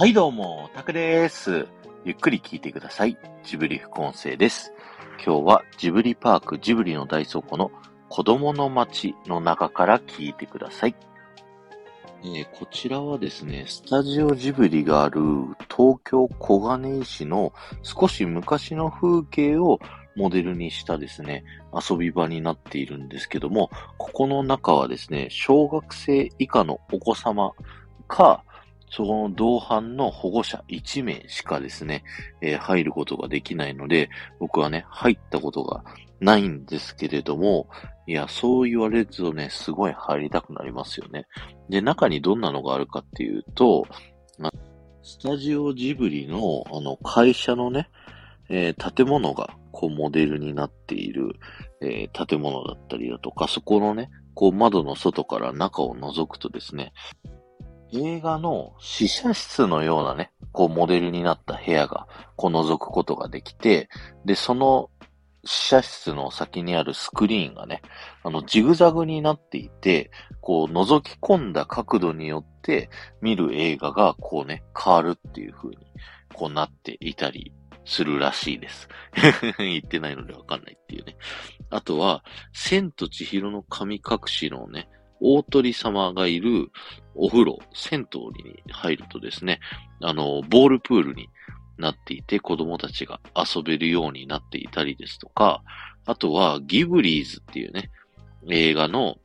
はいどうも、タクです。ゆっくり聞いてください。ジブリ副音声です。今日はジブリパークジブリの大倉庫の子供の街の中から聞いてください。えー、こちらはですね、スタジオジブリがある東京小金井市の少し昔の風景をモデルにしたですね、遊び場になっているんですけども、ここの中はですね、小学生以下のお子様か、そこの同伴の保護者1名しかですね、えー、入ることができないので、僕はね、入ったことがないんですけれども、いや、そう言われるとね、すごい入りたくなりますよね。で、中にどんなのがあるかっていうと、スタジオジブリの、あの、会社のね、えー、建物が、こう、モデルになっている、えー、建物だったりだとか、そこのね、こう、窓の外から中を覗くとですね、映画の試写室のようなね、こう、モデルになった部屋が、こう、覗くことができて、で、その試写室の先にあるスクリーンがね、あの、ジグザグになっていて、こう、覗き込んだ角度によって見る映画が、こうね、変わるっていう風に、こうなっていたりするらしいです。言ってないのでわかんないっていうね。あとは、千と千尋の神隠しのね、大鳥様がいるお風呂、銭湯に入るとですね、あの、ボールプールになっていて、子供たちが遊べるようになっていたりですとか、あとはギブリーズっていうね、映画の、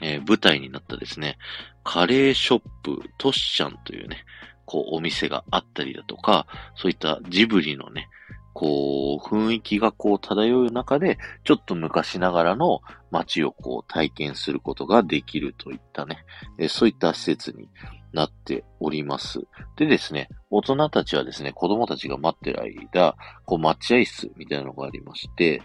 えー、舞台になったですね、カレーショップトッシャンというね、こうお店があったりだとか、そういったジブリのね、こう、雰囲気がこう漂う中で、ちょっと昔ながらの街をこう体験することができるといったね、えそういった施設になっております。でですね、大人たちはですね、子供たちが待ってる間、こう待合室みたいなのがありまして、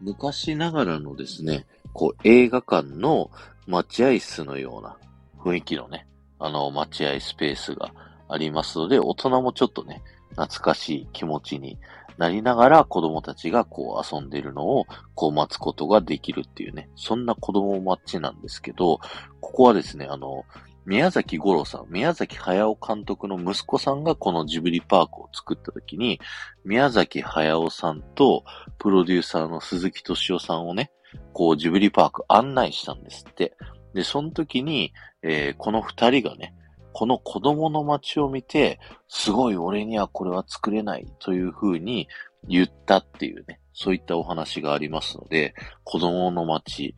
昔ながらのですね、こう映画館の待合室のような雰囲気のね、あの待合スペースがありますので、大人もちょっとね、懐かしい気持ちになりながら子供たちがこう遊んでるのをこう待つことができるっていうね、そんな子供マッチなんですけど、ここはですね、あの、宮崎五郎さん、宮崎駿監督の息子さんがこのジブリパークを作った時に、宮崎駿さんとプロデューサーの鈴木敏夫さんをね、こうジブリパーク案内したんですって。で、その時に、えー、この二人がね、この子供の街を見て、すごい俺にはこれは作れないというふうに言ったっていうね、そういったお話がありますので、子供の街、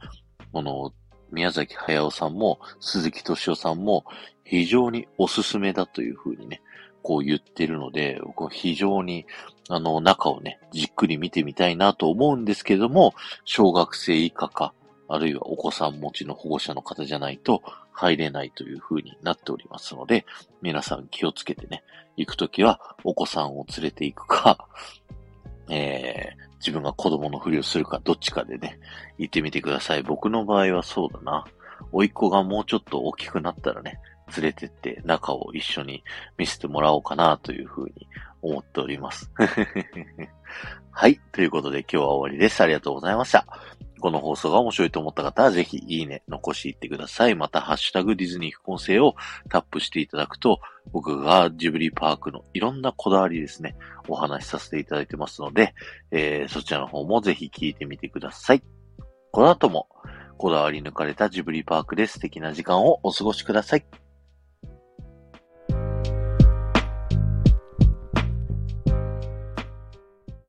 この宮崎駿さんも鈴木敏夫さんも非常におすすめだというふうにね、こう言ってるので、僕は非常にあの中をね、じっくり見てみたいなと思うんですけども、小学生以下か、あるいはお子さん持ちの保護者の方じゃないと入れないという風になっておりますので、皆さん気をつけてね、行くときはお子さんを連れて行くか、えー、自分が子供のふりをするかどっちかでね、行ってみてください。僕の場合はそうだな。甥っ子がもうちょっと大きくなったらね、連れてって中を一緒に見せてもらおうかなというふうに思っております。はい。ということで今日は終わりです。ありがとうございました。この放送が面白いと思った方は、ぜひいいね、残していってください。また、ハッシュタグディズニー副音声をタップしていただくと、僕がジブリパークのいろんなこだわりですね、お話しさせていただいてますので、えー、そちらの方もぜひ聞いてみてください。この後も、こだわり抜かれたジブリパークで素敵な時間をお過ごしください。